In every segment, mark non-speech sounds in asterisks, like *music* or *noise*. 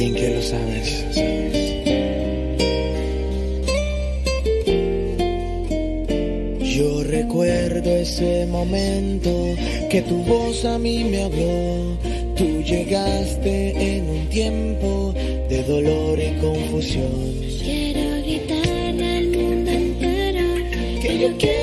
Bien que lo sabes. Yo recuerdo ese momento que tu voz a mí me habló. Tú llegaste en un tiempo de dolor y confusión. Quiero gritarle al mundo entero Que yo quiero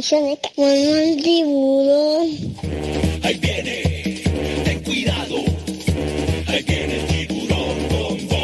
como un tiburón. Ahí viene, ten cuidado. Ahí viene el tiburón con voz.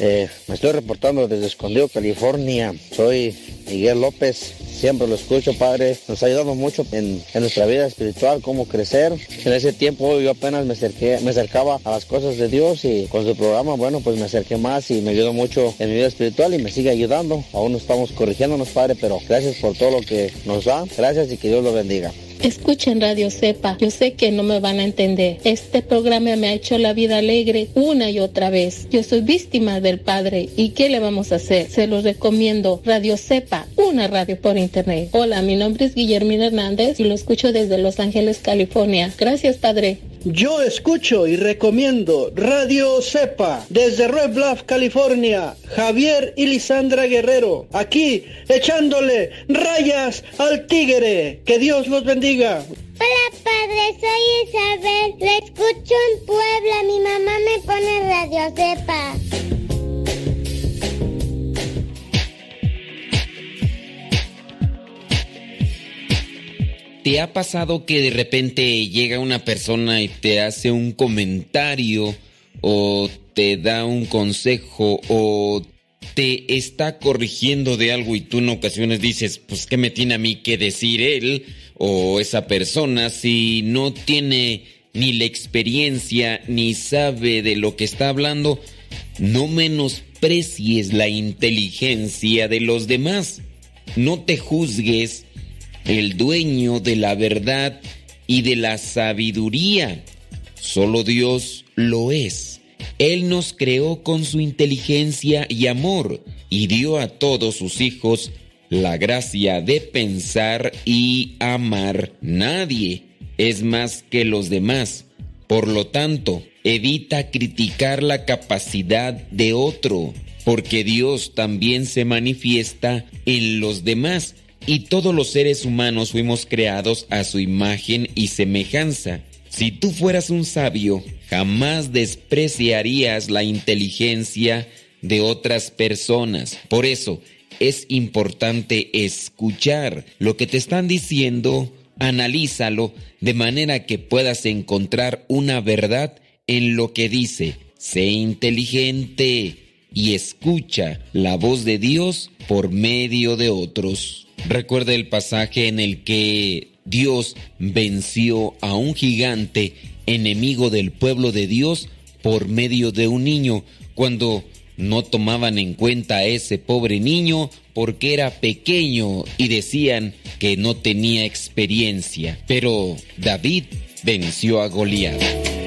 Eh, me estoy reportando desde Escondido, California. Soy Miguel López. Siempre lo escucho, padre. Nos ha ayudado mucho en, en nuestra vida espiritual, cómo crecer. En ese tiempo yo apenas me, acerqué, me acercaba a las cosas de Dios y con su programa, bueno, pues me acerqué más y me ayudó mucho en mi vida espiritual y me sigue ayudando. Aún no estamos corrigiéndonos, padre, pero gracias por todo lo que nos da. Gracias y que Dios lo bendiga. Escuchen Radio Cepa. Yo sé que no me van a entender. Este programa me ha hecho la vida alegre una y otra vez. Yo soy víctima del Padre. ¿Y qué le vamos a hacer? Se los recomiendo. Radio Cepa, una radio por internet. Hola, mi nombre es Guillermina Hernández y lo escucho desde Los Ángeles, California. Gracias, Padre. Yo escucho y recomiendo Radio Cepa desde Red Bluff, California. Javier y Lisandra Guerrero. Aquí echándole rayas al tigre. Que Dios los bendiga. Hola, padre, soy Isabel. Le escucho en Puebla. Mi mamá me pone Radio Cepa. ¿Te ha pasado que de repente llega una persona y te hace un comentario o te da un consejo o te está corrigiendo de algo y tú en ocasiones dices, pues ¿qué me tiene a mí que decir él? O esa persona si no tiene ni la experiencia ni sabe de lo que está hablando? No menosprecies la inteligencia de los demás. No te juzgues el dueño de la verdad y de la sabiduría. Solo Dios lo es. Él nos creó con su inteligencia y amor y dio a todos sus hijos la gracia de pensar y amar. Nadie es más que los demás. Por lo tanto, evita criticar la capacidad de otro, porque Dios también se manifiesta en los demás y todos los seres humanos fuimos creados a su imagen y semejanza. Si tú fueras un sabio, jamás despreciarías la inteligencia de otras personas. Por eso es importante escuchar lo que te están diciendo, analízalo de manera que puedas encontrar una verdad en lo que dice. Sé inteligente y escucha la voz de Dios por medio de otros. Recuerda el pasaje en el que Dios venció a un gigante enemigo del pueblo de Dios por medio de un niño, cuando no tomaban en cuenta a ese pobre niño porque era pequeño y decían que no tenía experiencia. Pero David venció a Goliat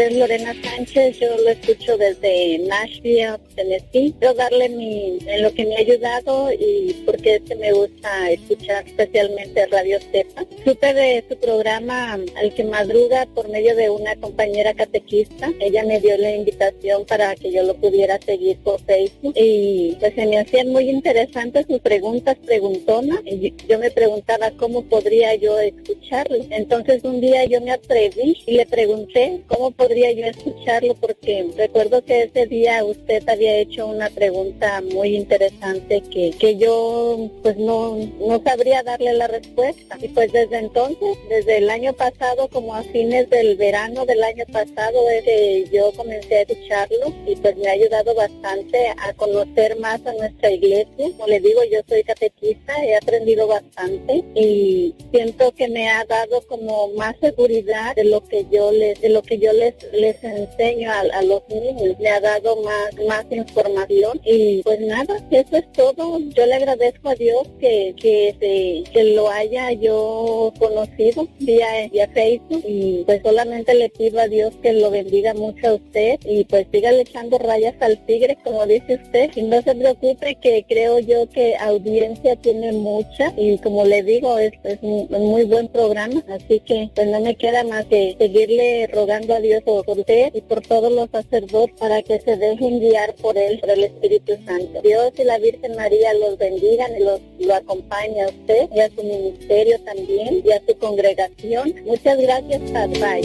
es Lorena Sánchez, yo lo escucho desde Nashville, Tennessee. Quiero darle mi, en lo que me ha ayudado y porque es que me gusta escuchar especialmente Radio Cepa. Supe de su programa al que madruga por medio de una compañera catequista. Ella me dio la invitación para que yo lo pudiera seguir por Facebook y pues se me hacían muy interesantes sus preguntas preguntonas. Yo me preguntaba cómo podría yo escucharlo. Entonces un día yo me atreví y le pregunté cómo podría yo escucharlo porque recuerdo que ese día usted había hecho una pregunta muy interesante que, que yo pues no, no sabría darle la respuesta. Y pues desde entonces, desde el año pasado, como a fines del verano del año pasado, es que yo comencé a escucharlo y pues me ha ayudado bastante a conocer más a nuestra iglesia. Como le digo, yo soy catequista, he aprendido bastante y siento que me ha dado como más seguridad de lo que yo les, de lo que yo les les, enseño a, los niños, me ha dado más, más información y pues nada, eso es todo. Yo le agradezco a Dios que, que, que lo haya yo conocido vía, vía Facebook y pues solamente le pido a Dios que lo bendiga mucho a usted y pues siga echando rayas al tigre como dice usted y no se preocupe que creo yo que audiencia tiene mucha y como le digo es, es un muy buen programa así que pues no me queda más que seguirle rogando a Dios por usted y por todos los sacerdotes para que se dejen guiar por él, por el Espíritu Santo. Dios y la Virgen María los bendigan y los, lo acompaña a usted y a su ministerio también y a su congregación. Muchas gracias, Padre.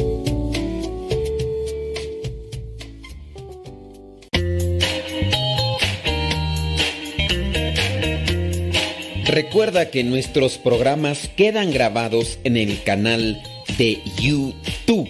Recuerda que nuestros programas quedan grabados en el canal de YouTube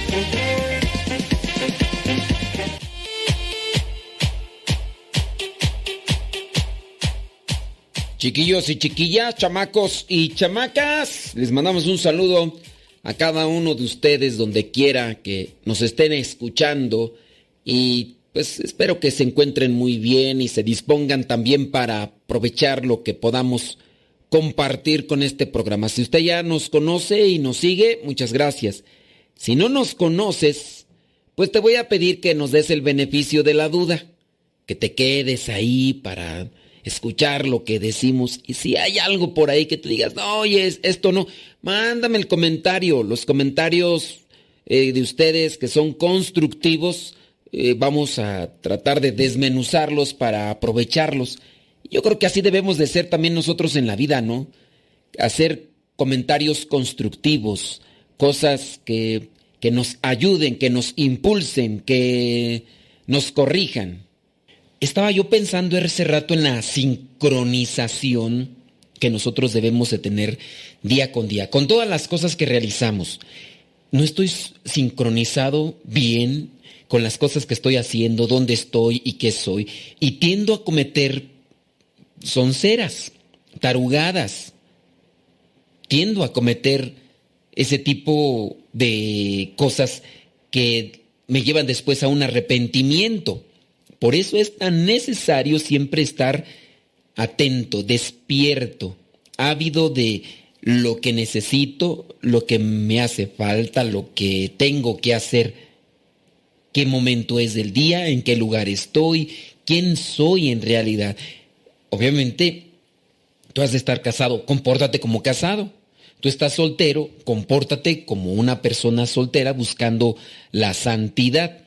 Chiquillos y chiquillas, chamacos y chamacas, les mandamos un saludo a cada uno de ustedes donde quiera que nos estén escuchando y pues espero que se encuentren muy bien y se dispongan también para aprovechar lo que podamos compartir con este programa. Si usted ya nos conoce y nos sigue, muchas gracias. Si no nos conoces, pues te voy a pedir que nos des el beneficio de la duda, que te quedes ahí para escuchar lo que decimos. Y si hay algo por ahí que te digas, no, oye, esto no, mándame el comentario. Los comentarios eh, de ustedes que son constructivos, eh, vamos a tratar de desmenuzarlos para aprovecharlos. Yo creo que así debemos de ser también nosotros en la vida, ¿no? Hacer comentarios constructivos, cosas que, que nos ayuden, que nos impulsen, que nos corrijan. Estaba yo pensando ese rato en la sincronización que nosotros debemos de tener día con día, con todas las cosas que realizamos. No estoy sincronizado bien con las cosas que estoy haciendo, dónde estoy y qué soy, y tiendo a cometer sonceras, tarugadas. Tiendo a cometer ese tipo de cosas que me llevan después a un arrepentimiento. Por eso es tan necesario siempre estar atento, despierto, ávido de lo que necesito, lo que me hace falta, lo que tengo que hacer, qué momento es del día, en qué lugar estoy, quién soy en realidad. Obviamente, tú has de estar casado, compórtate como casado. Tú estás soltero, compórtate como una persona soltera buscando la santidad.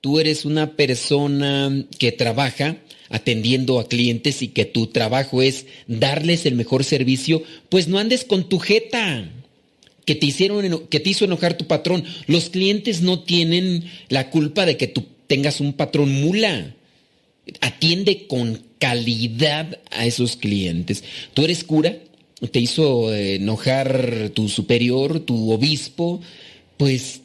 Tú eres una persona que trabaja atendiendo a clientes y que tu trabajo es darles el mejor servicio, pues no andes con tu jeta que te hicieron que te hizo enojar tu patrón. Los clientes no tienen la culpa de que tú tengas un patrón mula. Atiende con calidad a esos clientes. Tú eres cura, te hizo enojar tu superior, tu obispo, pues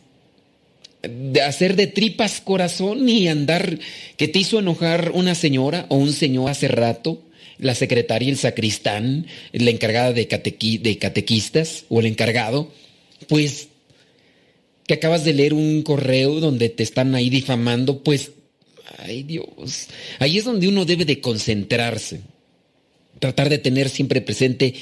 de hacer de tripas corazón y andar que te hizo enojar una señora o un señor hace rato, la secretaria, el sacristán, la encargada de, de catequistas o el encargado, pues que acabas de leer un correo donde te están ahí difamando, pues Ay Dios, ahí es donde uno debe de concentrarse, tratar de tener siempre presente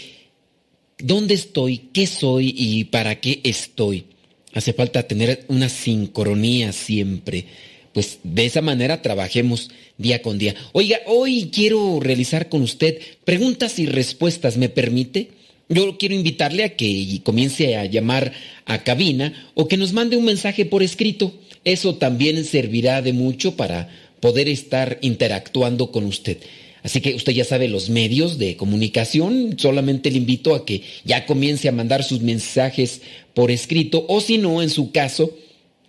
dónde estoy, qué soy y para qué estoy. Hace falta tener una sincronía siempre. Pues de esa manera trabajemos día con día. Oiga, hoy quiero realizar con usted preguntas y respuestas, ¿me permite? Yo quiero invitarle a que comience a llamar a cabina o que nos mande un mensaje por escrito. Eso también servirá de mucho para poder estar interactuando con usted. Así que usted ya sabe los medios de comunicación, solamente le invito a que ya comience a mandar sus mensajes por escrito o si no, en su caso,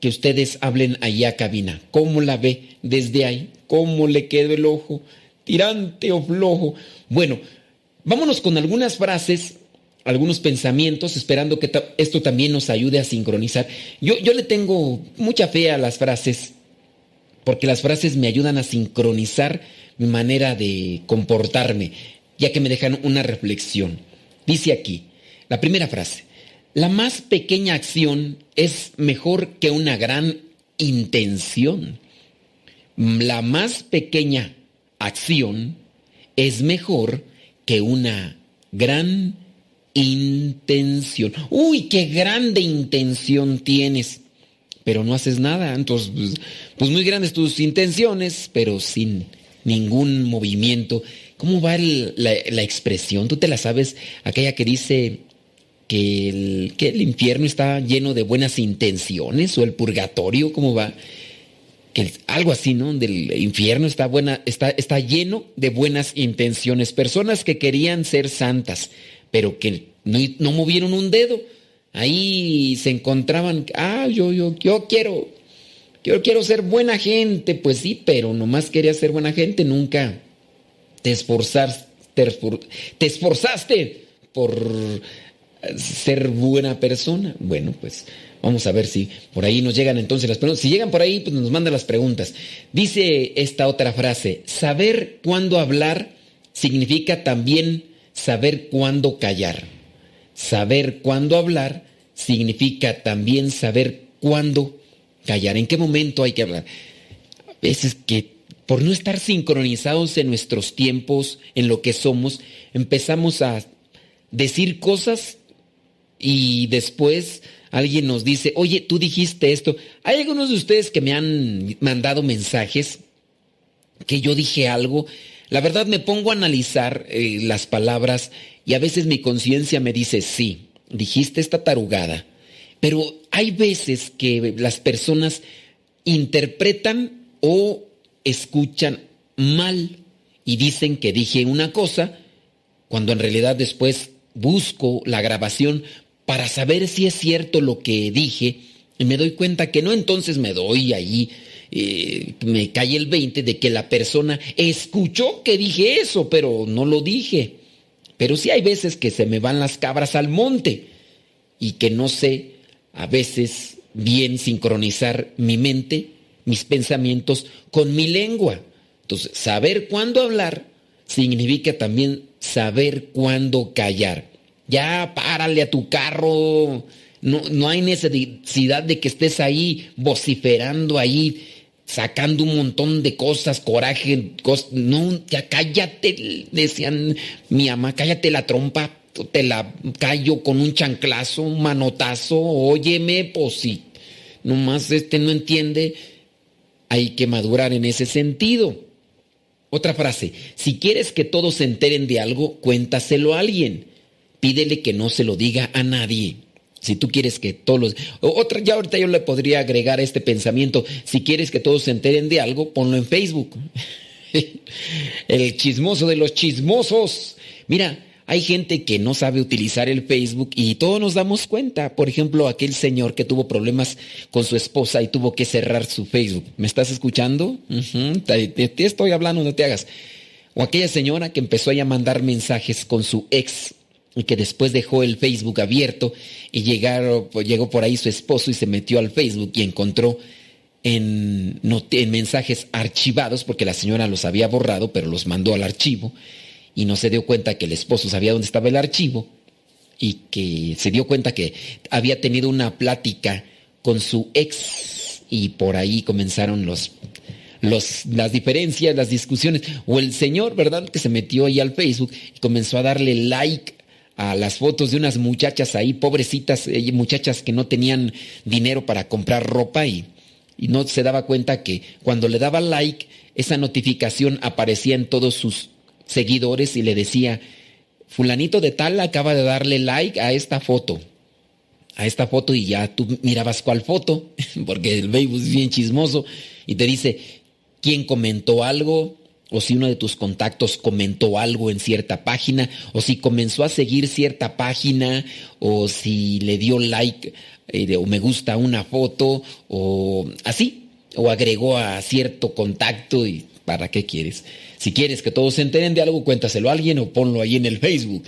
que ustedes hablen allá a cabina. ¿Cómo la ve desde ahí? ¿Cómo le quedó el ojo? ¿Tirante o flojo? Bueno, vámonos con algunas frases, algunos pensamientos, esperando que esto también nos ayude a sincronizar. Yo, yo le tengo mucha fe a las frases porque las frases me ayudan a sincronizar mi manera de comportarme, ya que me dejan una reflexión. Dice aquí, la primera frase, la más pequeña acción es mejor que una gran intención. La más pequeña acción es mejor que una gran intención. Uy, qué grande intención tienes pero no haces nada. Entonces, pues, pues, muy grandes tus intenciones, pero sin ningún movimiento. ¿Cómo va la, expresión? ¿Tú te la sabes? Aquella que dice que el, que el infierno está lleno de buenas intenciones o el purgatorio, ¿cómo va? Que algo así, ¿no? Del infierno está, buena, está, está lleno de buenas intenciones. Personas que querían ser santas, pero que no, no movieron un dedo ahí se encontraban, ah, yo, yo, yo quiero, yo quiero ser buena gente, pues sí, pero nomás quería ser buena gente, nunca te esforzaste, te esforzaste por ser buena persona. Bueno, pues vamos a ver si por ahí nos llegan entonces las preguntas. Si llegan por ahí, pues nos mandan las preguntas. Dice esta otra frase, saber cuándo hablar significa también saber cuándo callar. Saber cuándo hablar significa también saber cuándo callar, en qué momento hay que hablar. veces que por no estar sincronizados en nuestros tiempos, en lo que somos, empezamos a decir cosas y después alguien nos dice, oye, tú dijiste esto. Hay algunos de ustedes que me han mandado mensajes que yo dije algo. La verdad me pongo a analizar eh, las palabras y a veces mi conciencia me dice, sí, dijiste esta tarugada. Pero hay veces que las personas interpretan o escuchan mal y dicen que dije una cosa cuando en realidad después busco la grabación para saber si es cierto lo que dije y me doy cuenta que no, entonces me doy ahí, eh, me cae el 20 de que la persona escuchó que dije eso, pero no lo dije. Pero sí hay veces que se me van las cabras al monte y que no sé a veces bien sincronizar mi mente, mis pensamientos con mi lengua. Entonces, saber cuándo hablar significa también saber cuándo callar. Ya párale a tu carro. No, no hay necesidad de que estés ahí vociferando ahí, sacando un montón de cosas, coraje, no, ya cállate, decían mi mamá, cállate la trompa, te la callo con un chanclazo, un manotazo, óyeme, pues si nomás este no entiende, hay que madurar en ese sentido. Otra frase, si quieres que todos se enteren de algo, cuéntaselo a alguien. Pídele que no se lo diga a nadie. Si tú quieres que todos los... Otra, ya ahorita yo le podría agregar este pensamiento. Si quieres que todos se enteren de algo, ponlo en Facebook. *laughs* El chismoso de los chismosos. Mira, hay gente que no sabe utilizar el Facebook y todos nos damos cuenta. Por ejemplo, aquel señor que tuvo problemas con su esposa y tuvo que cerrar su Facebook. ¿Me estás escuchando? te, estoy hablando, no te hagas. O aquella señora que empezó a mandar mensajes con su ex y que después dejó el Facebook abierto y llegaron, pues, llegó por ahí su esposo y se metió al Facebook y encontró en, en mensajes archivados, porque la señora los había borrado, pero los mandó al archivo y no se dio cuenta que el esposo sabía dónde estaba el archivo y que se dio cuenta que había tenido una plática con su ex y por ahí comenzaron los, los, las diferencias, las discusiones. O el señor, ¿verdad? Que se metió ahí al Facebook y comenzó a darle like a las fotos de unas muchachas ahí, pobrecitas, eh, muchachas que no tenían dinero para comprar ropa y, no se daba cuenta que cuando le daba like, esa notificación aparecía en todos sus seguidores y le decía, fulanito de tal acaba de darle like a esta foto, a esta foto y ya tú mirabas cuál foto, *laughs* porque el Facebook es bien chismoso y te dice quién comentó algo, o si uno de tus contactos comentó algo en cierta página, o si comenzó a seguir cierta página, o si le dio like eh, o me gusta una foto, o así, o agregó a cierto contacto y ¿para qué quieres? Si quieres que todos se enteren de algo, cuéntaselo a alguien o ponlo ahí en el Facebook.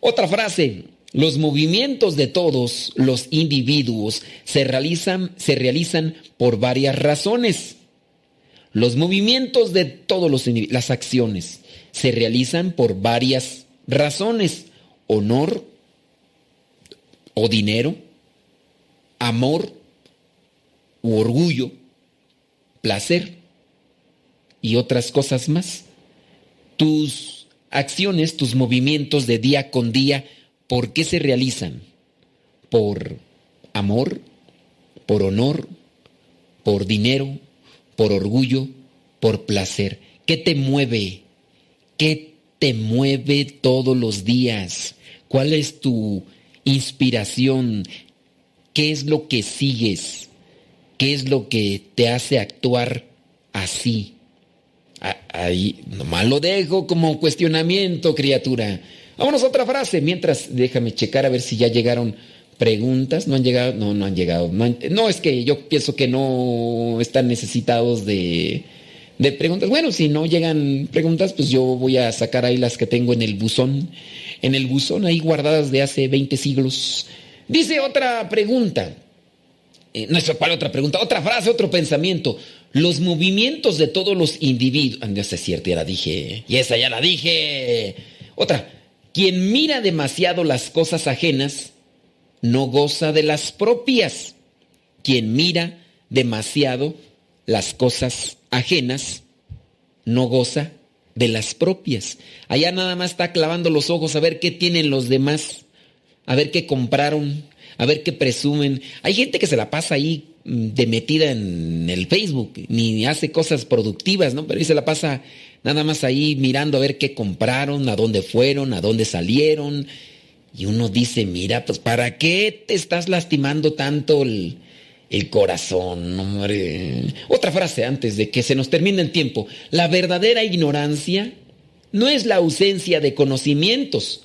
Otra frase, los movimientos de todos los individuos se realizan, se realizan por varias razones. Los movimientos de todos los las acciones se realizan por varias razones. Honor o dinero, amor u orgullo, placer y otras cosas más tus acciones, tus movimientos de día con día, ¿por qué se realizan? ¿Por amor? ¿Por honor? ¿Por dinero? ¿Por orgullo? ¿Por placer? ¿Qué te mueve? ¿Qué te mueve todos los días? ¿Cuál es tu inspiración? ¿Qué es lo que sigues? ¿Qué es lo que te hace actuar así? Ahí nomás lo dejo como cuestionamiento, criatura. Vámonos a otra frase. Mientras, déjame checar a ver si ya llegaron preguntas. ¿No han llegado? No, no han llegado. No, es que yo pienso que no están necesitados de, de preguntas. Bueno, si no llegan preguntas, pues yo voy a sacar ahí las que tengo en el buzón. En el buzón ahí guardadas de hace 20 siglos. Dice otra pregunta. Eh, no sé cuál otra pregunta. Otra frase, otro pensamiento. Los movimientos de todos los individuos. No sé cierto, ya la dije. Y esa ya la dije. Otra. Quien mira demasiado las cosas ajenas no goza de las propias. Quien mira demasiado las cosas ajenas, no goza de las propias. Allá nada más está clavando los ojos a ver qué tienen los demás, a ver qué compraron, a ver qué presumen. Hay gente que se la pasa ahí mm, de metida en el Facebook, ni hace cosas productivas, ¿no? Pero ahí se la pasa nada más ahí mirando a ver qué compraron, a dónde fueron, a dónde salieron. Y uno dice, mira, pues ¿para qué te estás lastimando tanto el, el corazón? Hombre? Otra frase antes de que se nos termine el tiempo. La verdadera ignorancia no es la ausencia de conocimientos,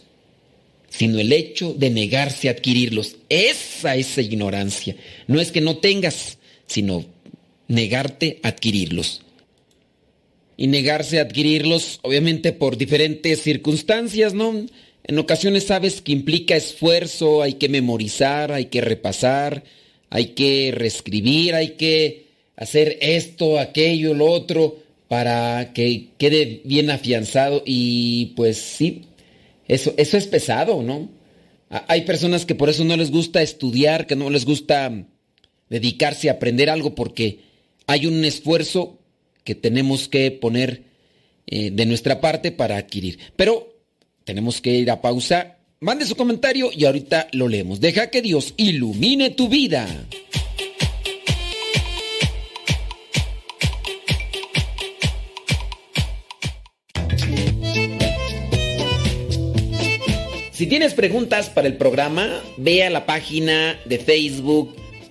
sino el hecho de negarse a adquirirlos. Esa es ignorancia. No es que no tengas, sino negarte a adquirirlos. Y negarse a adquirirlos, obviamente por diferentes circunstancias, ¿no? En ocasiones sabes que implica esfuerzo, hay que memorizar, hay que repasar, hay que reescribir, hay que hacer esto, aquello, lo otro, para que quede bien afianzado. Y pues sí, eso, eso es pesado, ¿no? Hay personas que por eso no les gusta estudiar, que no les gusta dedicarse a aprender algo porque hay un esfuerzo que tenemos que poner eh, de nuestra parte para adquirir. Pero tenemos que ir a pausa. Mande su comentario y ahorita lo leemos. Deja que Dios ilumine tu vida. Si tienes preguntas para el programa, ve a la página de Facebook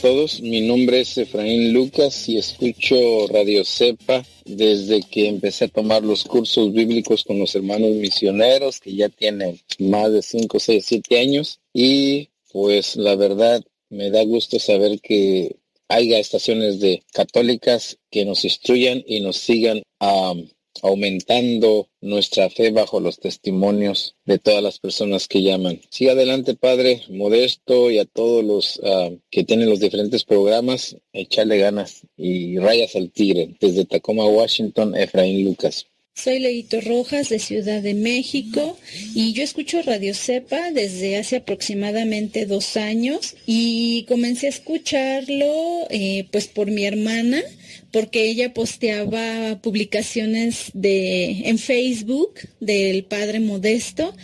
Todos, mi nombre es Efraín Lucas y escucho Radio Cepa desde que empecé a tomar los cursos bíblicos con los hermanos misioneros que ya tienen más de 5, 6, 7 años. Y pues la verdad me da gusto saber que haya estaciones de católicas que nos instruyan y nos sigan a aumentando nuestra fe bajo los testimonios de todas las personas que llaman. Siga adelante, Padre Modesto, y a todos los ah, que tienen los diferentes programas, echarle ganas y rayas al tigre. Desde Tacoma, Washington, Efraín Lucas. Soy Leito Rojas de Ciudad de México y yo escucho Radio Cepa desde hace aproximadamente dos años y comencé a escucharlo eh, pues por mi hermana porque ella posteaba publicaciones de en Facebook del Padre Modesto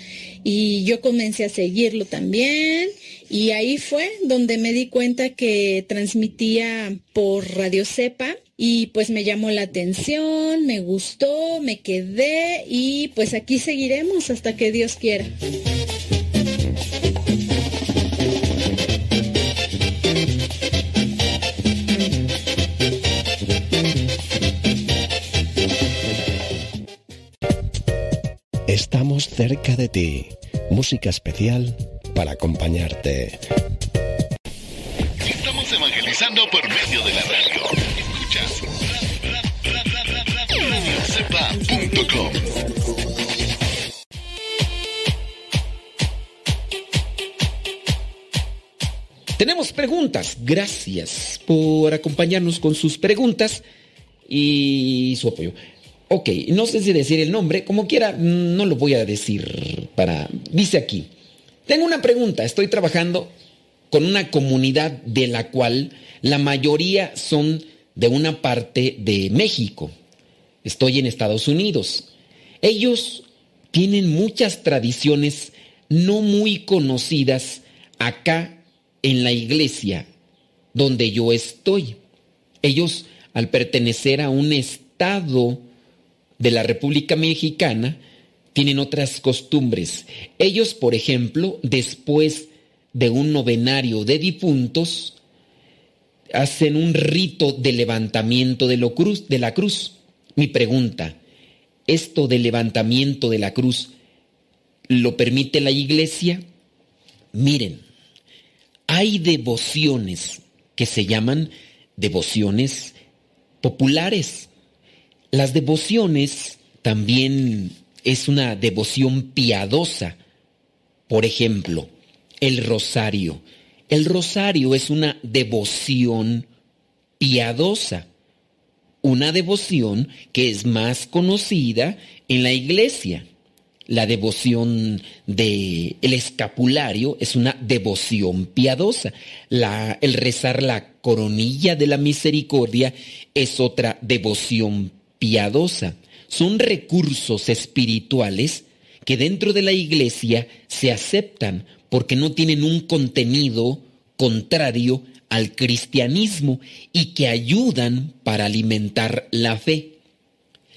y yo comencé a seguirlo también y ahí fue donde me di cuenta que transmitía por Radio Cepa y pues me llamó la atención, me gustó, me quedé y pues aquí seguiremos hasta que Dios quiera. Estamos cerca de ti. Música especial para acompañarte. Estamos evangelizando por medio Tenemos preguntas. Gracias por acompañarnos con sus preguntas y su apoyo. Ok, no sé si decir el nombre, como quiera, no lo voy a decir para... Dice aquí, tengo una pregunta, estoy trabajando con una comunidad de la cual la mayoría son de una parte de México. Estoy en Estados Unidos. Ellos tienen muchas tradiciones no muy conocidas acá en la iglesia donde yo estoy. Ellos, al pertenecer a un estado de la República Mexicana, tienen otras costumbres. Ellos, por ejemplo, después de un novenario de difuntos, hacen un rito de levantamiento de, la cruz. Mi pregunta, ¿esto de levantamiento de la cruz lo permite la iglesia? Miren, hay devociones que se llaman devociones populares. Las devociones también es una devoción piadosa. Por ejemplo, el rosario. El rosario es una devoción piadosa, una devoción que es más conocida en la iglesia. La devoción del el escapulario es una devoción piadosa. La, el rezar la coronilla de la misericordia es otra devoción piadosa. Son recursos espirituales que dentro de la iglesia se aceptan porque no tienen un contenido contrario al cristianismo y que ayudan para alimentar la fe.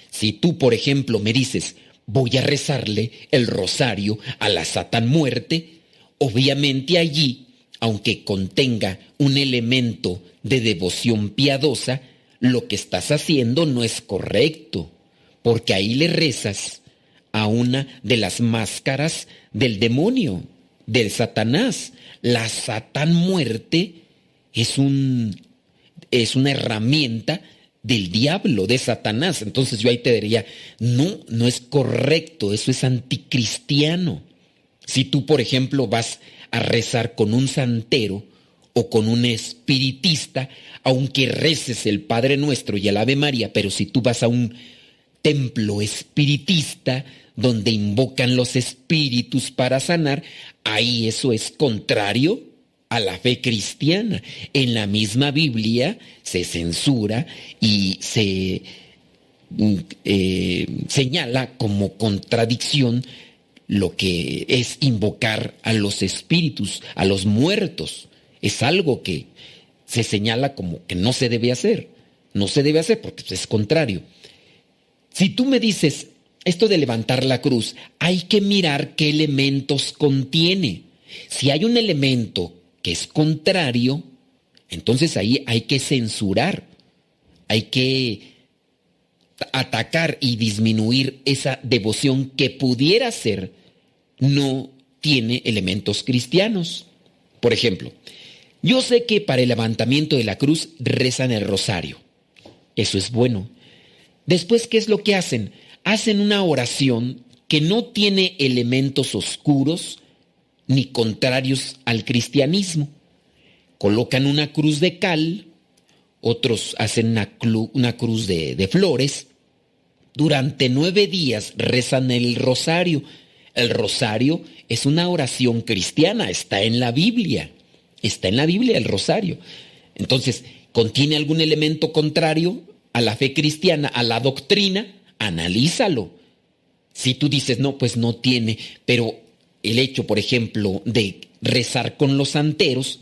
Si tú, por ejemplo, me dices, voy a rezarle el rosario a la Satán muerte, obviamente allí, aunque contenga un elemento de devoción piadosa, lo que estás haciendo no es correcto, porque ahí le rezas a una de las máscaras del demonio del Satanás. La Satán muerte es, un, es una herramienta del diablo, de Satanás. Entonces yo ahí te diría, no, no es correcto, eso es anticristiano. Si tú, por ejemplo, vas a rezar con un santero o con un espiritista, aunque reces el Padre Nuestro y el Ave María, pero si tú vas a un templo espiritista donde invocan los espíritus para sanar, ahí eso es contrario a la fe cristiana. En la misma Biblia se censura y se mm, eh, señala como contradicción lo que es invocar a los espíritus, a los muertos. Es algo que se señala como que no se debe hacer. No se debe hacer porque es contrario. Si tú me dices, esto de levantar la cruz, hay que mirar qué elementos contiene. Si hay un elemento que es contrario, entonces ahí hay que censurar, hay que atacar y disminuir esa devoción que pudiera ser no tiene elementos cristianos. Por ejemplo, yo sé que para el levantamiento de la cruz rezan el rosario. Eso es bueno. Después, ¿qué es lo que hacen? hacen una oración que no tiene elementos oscuros ni contrarios al cristianismo. Colocan una cruz de cal, otros hacen una, cruz de, flores. Durante nueve días rezan el rosario. El rosario es una oración cristiana, está en la Biblia. Está en la Biblia el rosario. Entonces, ¿contiene algún elemento contrario a la fe cristiana, a la doctrina? analízalo. Si tú dices, no, pues no tiene, pero el hecho, por ejemplo, de rezar con los santeros,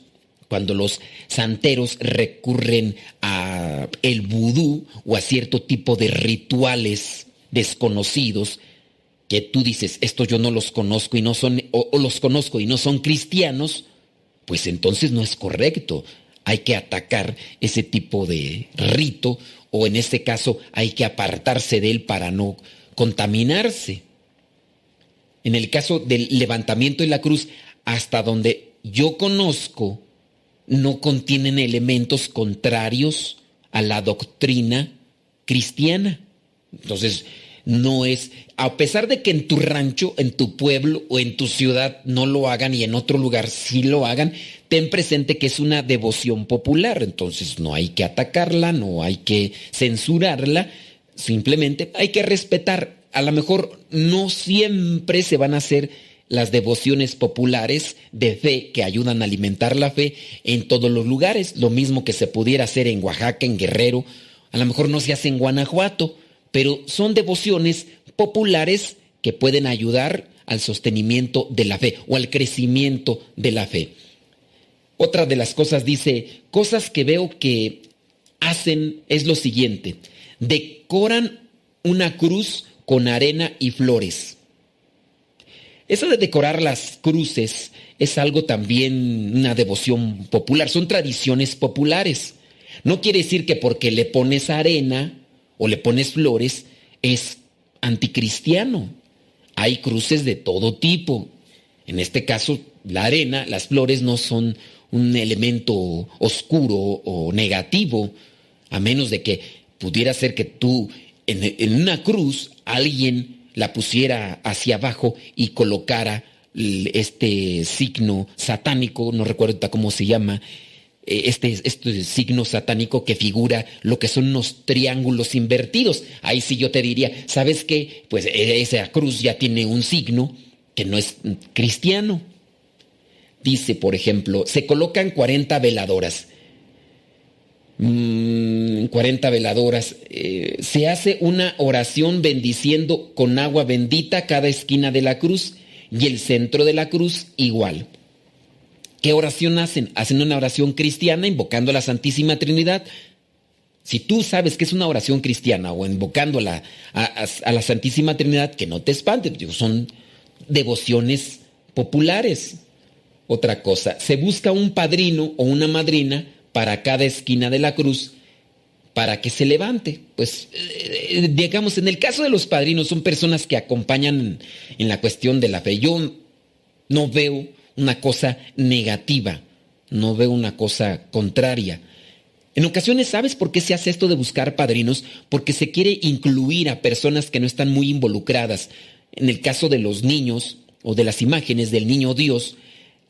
cuando los santeros recurren a el vudú o a cierto tipo de rituales desconocidos, que tú dices, esto yo no los conozco y no son, o, o los conozco y no son cristianos, pues entonces no es correcto. Hay que atacar ese tipo de rito o en este caso hay que apartarse de él para no contaminarse. En el caso del levantamiento de la cruz, hasta donde yo conozco, no contienen elementos contrarios a la doctrina cristiana. Entonces, no es, a pesar de que en tu rancho, en tu pueblo o en tu ciudad no lo hagan y en otro lugar sí lo hagan, ten presente que es una devoción popular, entonces no hay que atacarla, no hay que censurarla, simplemente hay que respetar. A lo mejor no siempre se van a hacer las devociones populares de fe que ayudan a alimentar la fe en todos los lugares, lo mismo que se pudiera hacer en Oaxaca, en Guerrero, a lo mejor no se hace en Guanajuato, pero son devociones populares que pueden ayudar al sostenimiento de la fe o al crecimiento de la fe. Otra de las cosas dice, cosas que veo que hacen es lo siguiente, decoran una cruz con arena y flores. Eso de decorar las cruces es algo también una devoción popular, son tradiciones populares. No quiere decir que porque le pones arena o le pones flores es anticristiano. Hay cruces de todo tipo. En este caso, la arena, las flores no son un elemento oscuro o negativo, a menos de que pudiera ser que tú en, una cruz alguien la pusiera hacia abajo y colocara este signo satánico, no recuerdo cómo se llama, eh, este, este signo satánico que figura lo que son unos triángulos invertidos. Ahí sí yo te diría, ¿sabes qué? Pues e, esa cruz ya tiene un signo que no es cristiano. Dice, por ejemplo, se colocan 40 veladoras. 40 mm, veladoras. Eh, se hace una oración bendiciendo con agua bendita cada esquina de la cruz y el centro de la cruz igual. ¿Qué oración hacen? Hacen una oración cristiana invocando a la Santísima Trinidad. Si tú sabes que es una oración cristiana o invocando a la, a, la Santísima Trinidad, que no te espantes, son devociones populares. Otra cosa, se busca un padrino o una madrina para cada esquina de la cruz para que se levante. Pues eh, digamos, en el caso de los padrinos son personas que acompañan en la cuestión de la fe. Yo no veo una cosa negativa, no veo una cosa contraria. En ocasiones, ¿sabes por qué se hace esto de buscar padrinos? Porque se quiere incluir a personas que no están muy involucradas. En el caso de los niños o de las imágenes del niño Dios,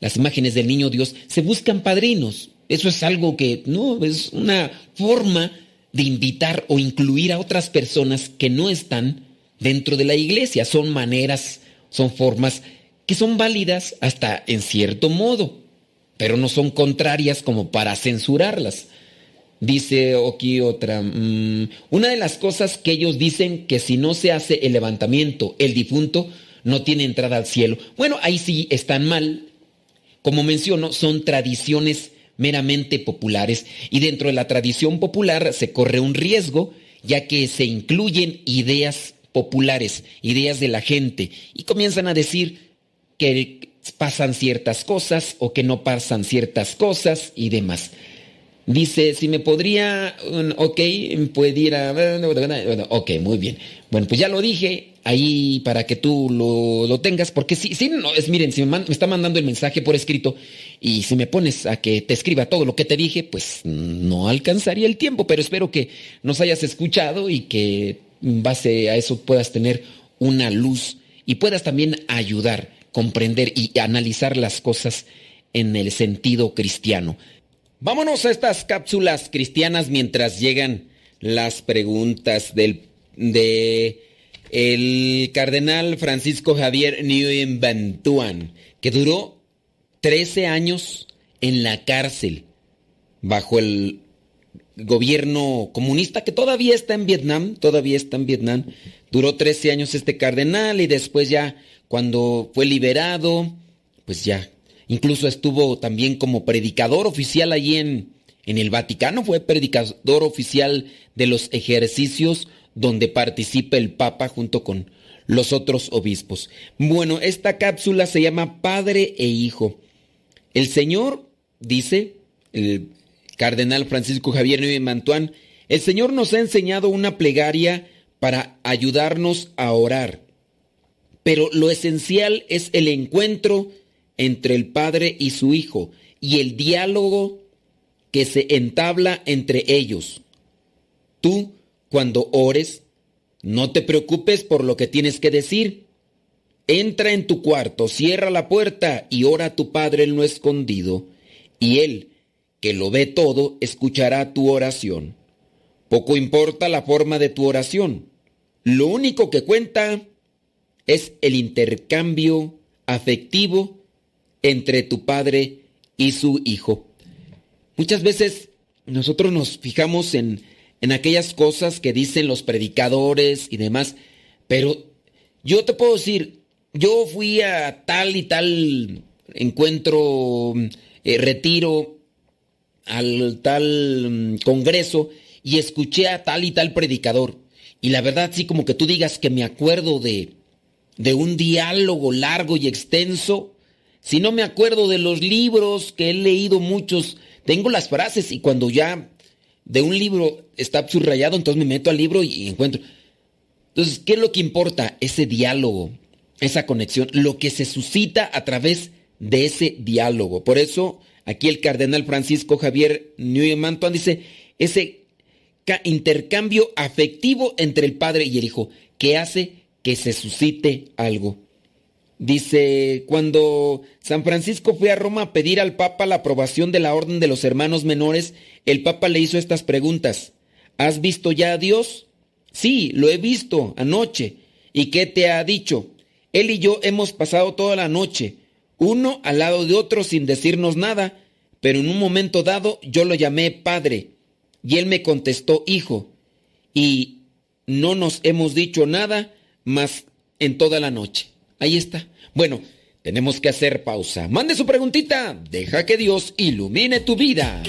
las imágenes del niño Dios, se buscan padrinos. Eso es algo que, no, es una forma de invitar o incluir a otras personas que no están dentro de la iglesia. Son maneras, son formas que son válidas hasta en cierto modo, pero no son contrarias como para censurarlas. Dice aquí otra, mm, una de las cosas que ellos dicen que si no se hace el levantamiento, el difunto no tiene entrada al cielo. Bueno, ahí sí están mal. Como menciono, son tradiciones meramente populares y dentro de la tradición popular se corre un riesgo ya que se incluyen ideas populares, ideas de la gente y comienzan a decir que pasan ciertas cosas o que no pasan ciertas cosas y demás. Dice, si me podría, ok, pudiera, ok, muy bien. Bueno, pues ya lo dije ahí para que tú lo, tengas, porque si, si no, es, miren, si me, está mandando el mensaje por escrito y si me pones a que te escriba todo lo que te dije, pues no alcanzaría el tiempo, pero espero que nos hayas escuchado y que en base a eso puedas tener una luz y puedas también ayudar comprender y analizar las cosas en el sentido cristiano. Vámonos a estas cápsulas cristianas mientras llegan las preguntas del de el cardenal Francisco Javier Nguyen Bantuan, que duró 13 años en la cárcel bajo el gobierno comunista que todavía está en Vietnam, todavía está en Vietnam. Duró 13 años este cardenal y después ya cuando fue liberado, pues ya, incluso estuvo también como predicador oficial allí en, en el Vaticano, fue predicador oficial de los ejercicios donde participa el Papa junto con los otros obispos. Bueno, esta cápsula se llama Padre e Hijo. El Señor, dice el cardenal Francisco Javier Nueve Mantuán, el Señor nos ha enseñado una plegaria para ayudarnos a orar. Pero lo esencial es el encuentro entre el Padre y su Hijo y el diálogo que se entabla entre ellos. Tú, cuando ores, no te preocupes por lo que tienes que decir. Entra en tu cuarto, cierra la puerta y ora a tu Padre en lo escondido, y Él, que lo ve todo, escuchará tu oración. Poco importa la forma de tu oración. Lo único que cuenta es el intercambio afectivo entre tu padre y su hijo. Muchas veces nosotros nos fijamos en, en aquellas cosas que dicen los predicadores y demás, pero yo te puedo decir, yo fui a tal y tal encuentro eh, retiro, al tal mm, congreso y escuché a tal y tal predicador. Y la verdad, sí, como que tú digas que me acuerdo de, de un diálogo largo y extenso, si no me acuerdo de los libros que he leído muchos, tengo las frases y cuando ya de un libro está subrayado, entonces me meto al libro y encuentro. Entonces, ¿qué es lo que importa? Ese diálogo, esa conexión, lo que se suscita a través de ese diálogo. Por eso, aquí el cardenal Francisco Javier Newman dice, ese intercambio afectivo entre el padre y el hijo, que hace que se suscite algo. Dice, cuando San Francisco fue a Roma a pedir al Papa la aprobación de la Orden de los Hermanos Menores, el Papa le hizo estas preguntas. ¿Has visto ya a Dios? Sí, lo he visto anoche. ¿Y qué te ha dicho? Él y yo hemos pasado toda la noche, uno al lado de otro sin decirnos nada, pero en un momento dado yo lo llamé Padre y él me contestó Hijo. Y no nos hemos dicho nada más en toda la noche. Ahí está. Bueno, tenemos que hacer pausa. Mande su preguntita. Deja que Dios ilumine tu vida.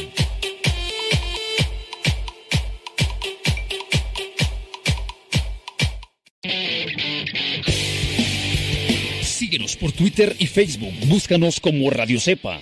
Síguenos por Twitter y Facebook. Búscanos como Radio Cepa.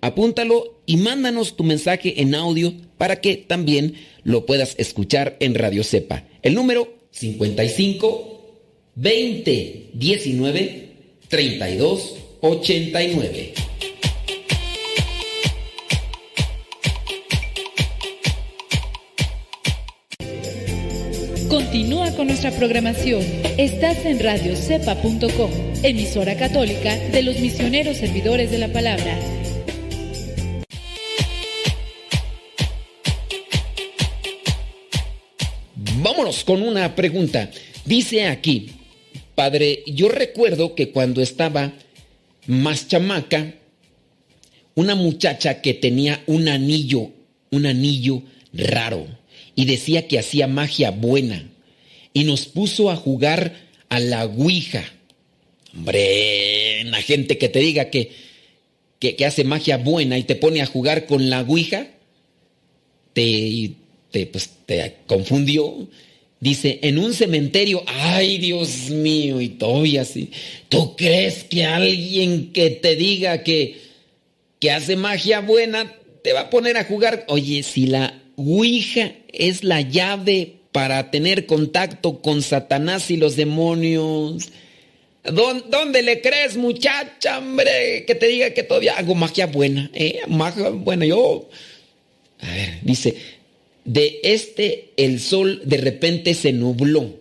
apúntalo y mándanos tu mensaje en audio para que también lo puedas escuchar en Radio Cepa. El número 55 20 19 32 89. Continúa con nuestra programación. Estás en radiocepa.com, emisora católica de los misioneros servidores de la palabra. Vámonos con una pregunta. Dice aquí, padre, yo recuerdo que cuando estaba más chamaca, una muchacha que tenía un anillo, un anillo raro, y decía que hacía magia buena, y nos puso a jugar a la Ouija. Hombre, la gente que te diga que, que, que hace magia buena y te pone a jugar con la Ouija, te, te, pues, te confundió. Dice, en un cementerio, ay Dios mío, y todavía así. ¿Tú crees que alguien que te diga que, que hace magia buena te va a poner a jugar? Oye, si la Ouija es la llave para tener contacto con Satanás y los demonios. ¿Dónde le crees, muchacha, hombre? Que te diga que todavía hago magia buena. ¿eh? Magia buena, yo. A ver, dice, de este el sol de repente se nubló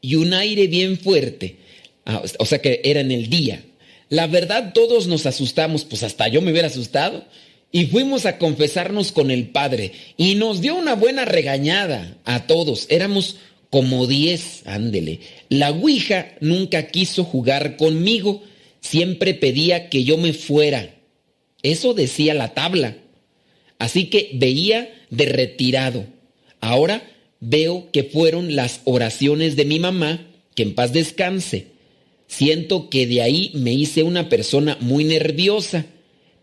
y un aire bien fuerte, ah, o sea que era en el día. La verdad todos nos asustamos, pues hasta yo me hubiera asustado, y fuimos a confesarnos con el Padre y nos dio una buena regañada a todos, éramos como diez, ándele. La Ouija nunca quiso jugar conmigo, siempre pedía que yo me fuera. Eso decía la tabla. Así que veía de retirado. Ahora veo que fueron las oraciones de mi mamá, que en paz descanse. Siento que de ahí me hice una persona muy nerviosa,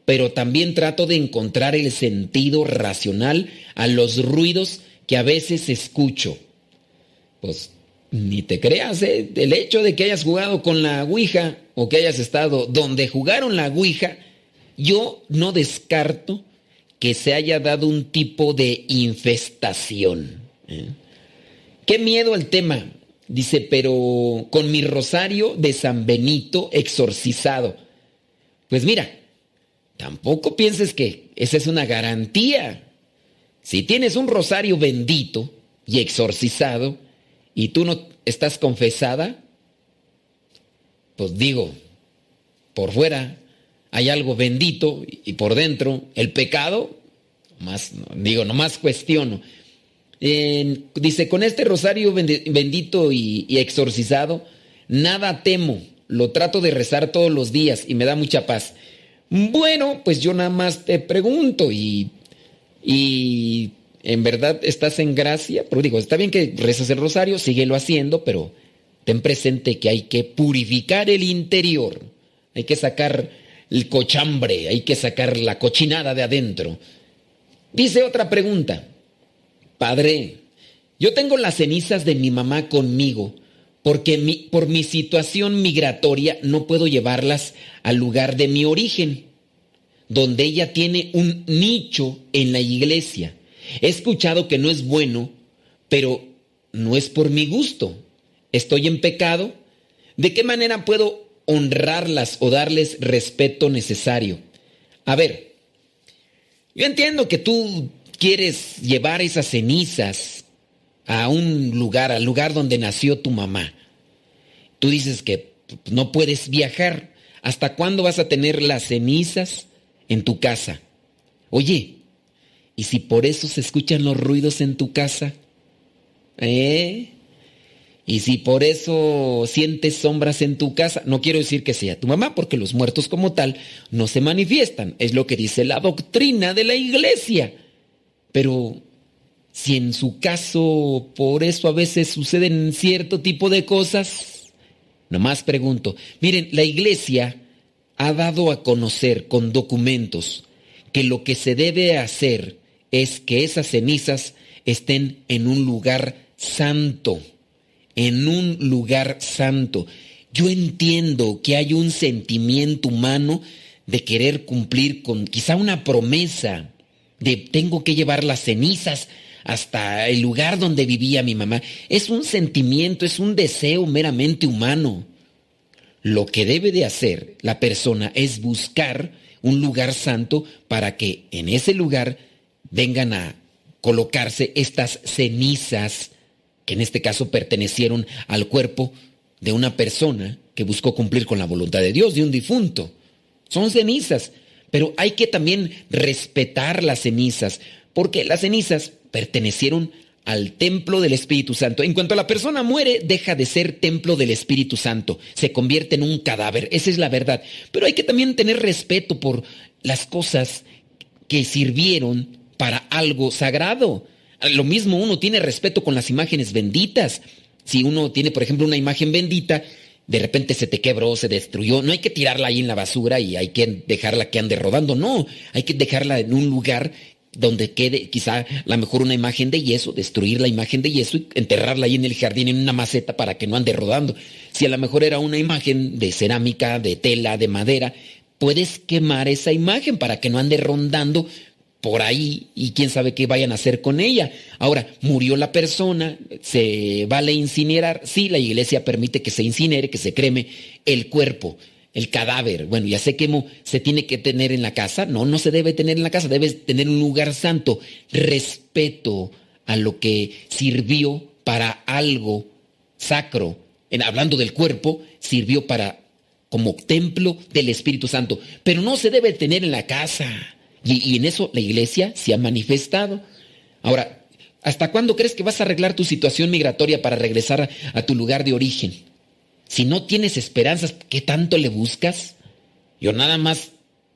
pero también trato de encontrar el sentido racional a los ruidos que a veces escucho. pues ni te creas, ¿eh? el hecho de que hayas jugado con la Ouija o que hayas estado donde jugaron la Ouija, yo no descarto que se haya dado un tipo de infestación. ¿eh? Qué miedo el tema. Dice, pero con mi rosario de San Benito exorcizado. Pues mira, tampoco pienses que esa es una garantía. Si tienes un rosario bendito y exorcizado y tú no estás confesada, pues digo, por fuera hay algo bendito y por dentro el pecado, más, digo, nomás cuestiono. dice, con este rosario bendito y, exorcizado, nada temo, lo trato de rezar todos los días y me da mucha paz. Bueno, pues yo nada más te pregunto y y en verdad estás en gracia, pero digo, está bien que rezas el rosario, síguelo haciendo, pero ten presente que hay que purificar el interior, hay que sacar el cochambre, hay que sacar la cochinada de adentro. Dice otra pregunta, Padre, yo tengo las cenizas de mi mamá conmigo porque por mi situación migratoria no puedo llevarlas al lugar de mi origen donde ella tiene un nicho en la iglesia. He escuchado que no es bueno, pero no es por mi gusto. Estoy en pecado. ¿De qué manera puedo honrarlas o darles respeto necesario? A ver, yo entiendo que tú quieres llevar esas cenizas a un lugar, al lugar donde nació tu mamá. Tú dices que no puedes viajar. ¿Hasta cuándo vas a tener las cenizas en tu casa. Oye, ¿y si por eso se escuchan los ruidos en tu casa? ¿Eh? Y si por eso sientes sombras en tu casa, no quiero decir que sea tu mamá, porque los muertos como tal no se manifiestan, es lo que dice la doctrina de la iglesia. Pero si en su caso por eso a veces suceden cierto tipo de cosas, nomás pregunto, miren, la iglesia ha dado a conocer con documentos que lo que se debe hacer es que esas cenizas estén en un lugar santo, en un lugar santo. Yo entiendo que hay un sentimiento humano de querer cumplir con quizá una promesa de tengo que llevar las cenizas hasta el lugar donde vivía mi mamá. Es un sentimiento, es un deseo meramente humano. Lo que debe de hacer la persona es buscar un lugar santo para que en ese lugar vengan a colocarse estas cenizas que en este caso pertenecieron al cuerpo de una persona que buscó cumplir con la voluntad de Dios, de un difunto. Son cenizas, pero hay que también respetar las cenizas, porque las cenizas pertenecieron al templo del Espíritu Santo. En cuanto la persona muere, deja de ser templo del Espíritu Santo, se convierte en un cadáver, esa es la verdad. Pero hay que también tener respeto por las cosas que sirvieron para algo sagrado. Lo mismo uno tiene respeto con las imágenes benditas. Si uno tiene, por ejemplo, una imagen bendita, de repente se te quebró, se destruyó, no hay que tirarla ahí en la basura y hay que dejarla que ande rodando, no, hay que dejarla en un lugar donde quede quizá la mejor una imagen de yeso, destruir la imagen de yeso y enterrarla ahí en el jardín en una maceta para que no ande rodando. Si a lo mejor era una imagen de cerámica, de tela, de madera, puedes quemar esa imagen para que no ande rondando por ahí y quién sabe qué vayan a hacer con ella. Ahora, murió la persona, se vale incinerar, sí, la iglesia permite que se incinere, que se creme el cuerpo el cadáver. Bueno, ya sé que se tiene que tener en la casa. No, no se debe tener en la casa, debe tener un lugar santo. Respeto a lo que sirvió para algo sacro. En, hablando del cuerpo, sirvió para como templo del Espíritu Santo. Pero no se debe tener en la casa. Y, en eso la iglesia se ha manifestado. Ahora, ¿hasta cuándo crees que vas a arreglar tu situación migratoria para regresar a tu lugar de origen? Si no tienes esperanzas, ¿qué tanto le buscas? Yo nada más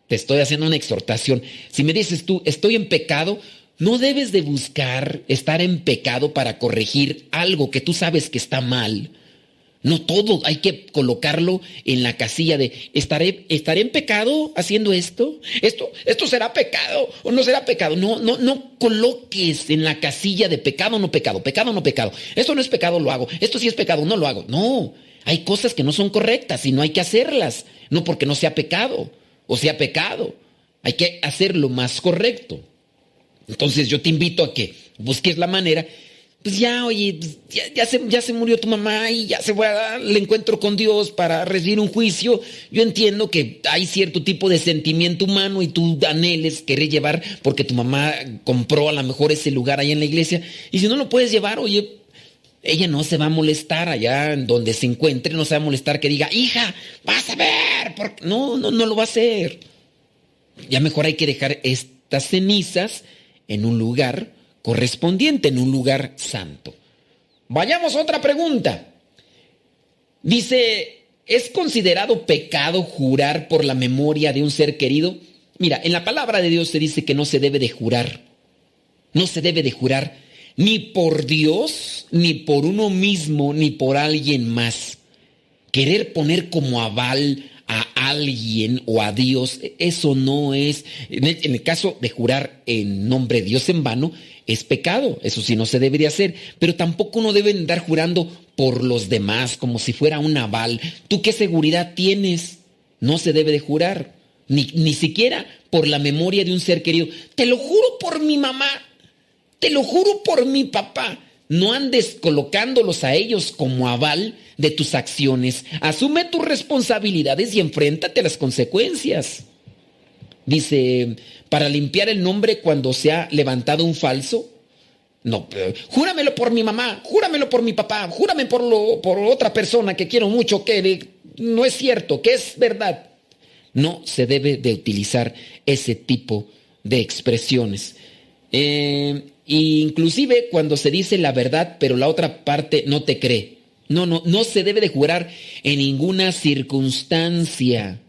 te estoy haciendo una exhortación. Si me dices tú, estoy en pecado, no debes de buscar estar en pecado para corregir algo que tú sabes que está mal. No todo hay que colocarlo en la casilla de ¿estaré, en pecado haciendo esto? ¿Esto esto será pecado o no será pecado? No no no coloques en la casilla de pecado no pecado, pecado o no pecado. Esto no es pecado, lo hago. Esto sí es pecado, no lo hago. No, hay cosas que no son correctas y no hay que hacerlas, no porque no sea pecado o sea pecado. Hay que hacerlo más correcto. Entonces yo te invito a que busques la manera pues ya, oye, ya, se, ya se murió tu mamá y ya se va a encuentro con Dios para recibir un juicio. Yo entiendo que hay cierto tipo de sentimiento humano y tú anheles querer llevar porque tu mamá compró a lo mejor ese lugar ahí en la iglesia. Y si no lo puedes llevar, oye, ella no se va a molestar allá donde se encuentre, no se va a molestar que diga, hija, vas a ver. Porque... No, no, no lo va a hacer. Ya mejor hay que dejar estas cenizas en un lugar correspondiente en un lugar santo. Vayamos a otra pregunta. Dice, ¿es considerado pecado jurar por la memoria de un ser querido? Mira, en la palabra de Dios se dice que no se debe de jurar. No se debe de jurar ni por Dios, ni por uno mismo, ni por alguien más. Querer poner como aval a alguien o a Dios, eso no es, en el, caso de jurar en nombre de Dios en vano, es pecado, eso sí no se debería hacer, pero tampoco uno debe andar jurando por los demás como si fuera un aval. ¿Tú qué seguridad tienes? No se debe de jurar, ni, ni siquiera por la memoria de un ser querido. Te lo juro por mi mamá, te lo juro por mi papá. No andes colocándolos a ellos como aval de tus acciones. Asume tus responsabilidades y enfréntate a las consecuencias. Dice, para limpiar el nombre cuando se ha levantado un falso. No, júramelo por mi mamá, júramelo por mi papá, júrame por, lo, por otra persona que quiero mucho, que no es cierto, que es verdad. No se debe de utilizar ese tipo de expresiones. Eh, inclusive cuando se dice la verdad, pero la otra parte no te cree. No, no, no se debe de jurar en ninguna circunstancia.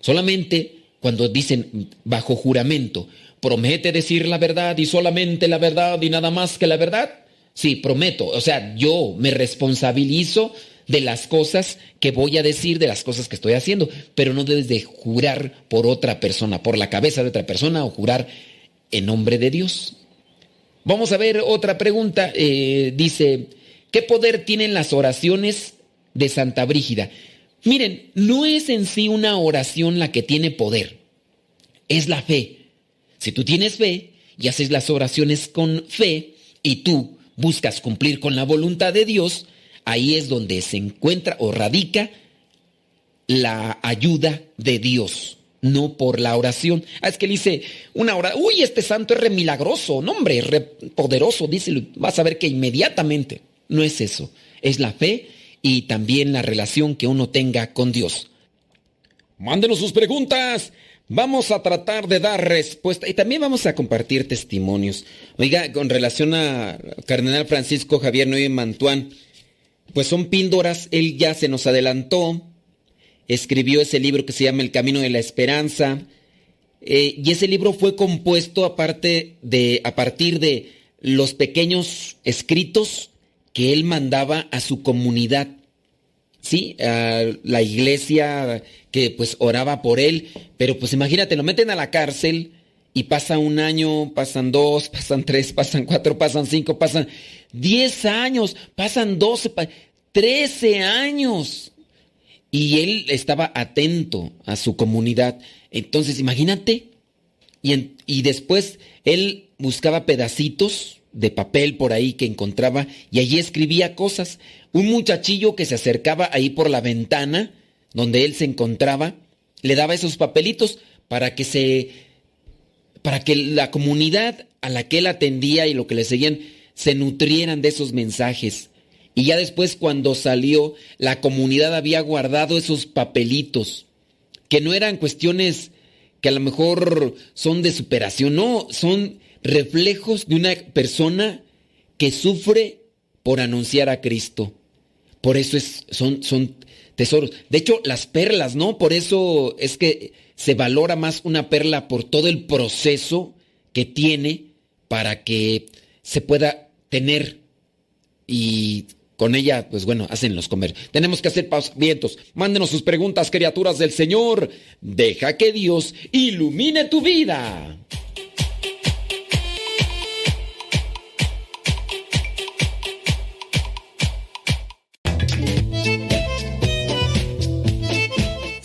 Solamente cuando dicen bajo juramento, promete decir la verdad y solamente la verdad y nada más que la verdad. Sí, prometo. O sea, yo me responsabilizo de las cosas que voy a decir, de las cosas que estoy haciendo, pero no debes de jurar por otra persona, por la cabeza de otra persona o jurar en nombre de Dios. Vamos a ver otra pregunta. Eh, dice, ¿qué poder tienen las oraciones de Santa Brígida? Miren, no es en sí una oración la que tiene poder, es la fe. Si tú tienes fe y haces las oraciones con fe y tú buscas cumplir con la voluntad de Dios, ahí es donde se encuentra o radica la ayuda de Dios, no por la oración. Ah, es que dice una hora, uy, este santo es re milagroso, no hombre, re poderoso, dice, vas a ver que inmediatamente. No es eso, es la fe y también la relación que uno tenga con Dios. Mándenos sus preguntas. Vamos a tratar de dar respuesta y también vamos a compartir testimonios. Oiga, con relación a Cardenal Francisco Javier Noé Mantuán, pues son píldoras, él ya se nos adelantó, escribió ese libro que se llama El Camino de la Esperanza, eh, y ese libro fue compuesto aparte de, a partir de los pequeños escritos que él mandaba a su comunidad. Sí, a la iglesia que pues oraba por él, pero pues imagínate, lo meten a la cárcel y pasa un año, pasan dos, pasan tres, pasan cuatro, pasan cinco, pasan diez años, pasan doce, trece años. Y él estaba atento a su comunidad. Entonces, imagínate. Y, y después él buscaba pedacitos de papel por ahí que encontraba y allí escribía cosas. Un muchachillo que se acercaba ahí por la ventana donde él se encontraba, le daba esos papelitos para que se para que la comunidad a la que él atendía y lo que le seguían se nutrieran de esos mensajes. Y ya después cuando salió, la comunidad había guardado esos papelitos, que no eran cuestiones que a lo mejor son de superación, no, son reflejos de una persona que sufre por anunciar a Cristo. Por eso es, son, son tesoros. De hecho, las perlas, ¿no? Por eso es que se valora más una perla por todo el proceso que tiene para que se pueda tener y con ella, pues bueno, hacen los comer. Tenemos que hacer vientos. Mándenos sus preguntas, criaturas del Señor. Deja que Dios ilumine tu vida.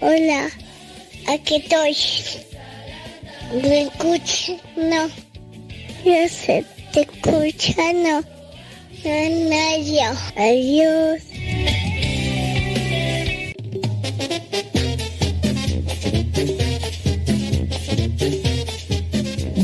Hola, aquí estoy. ¿Me escuchas? No. Yo sé, te escucha, no. No, no, Adiós.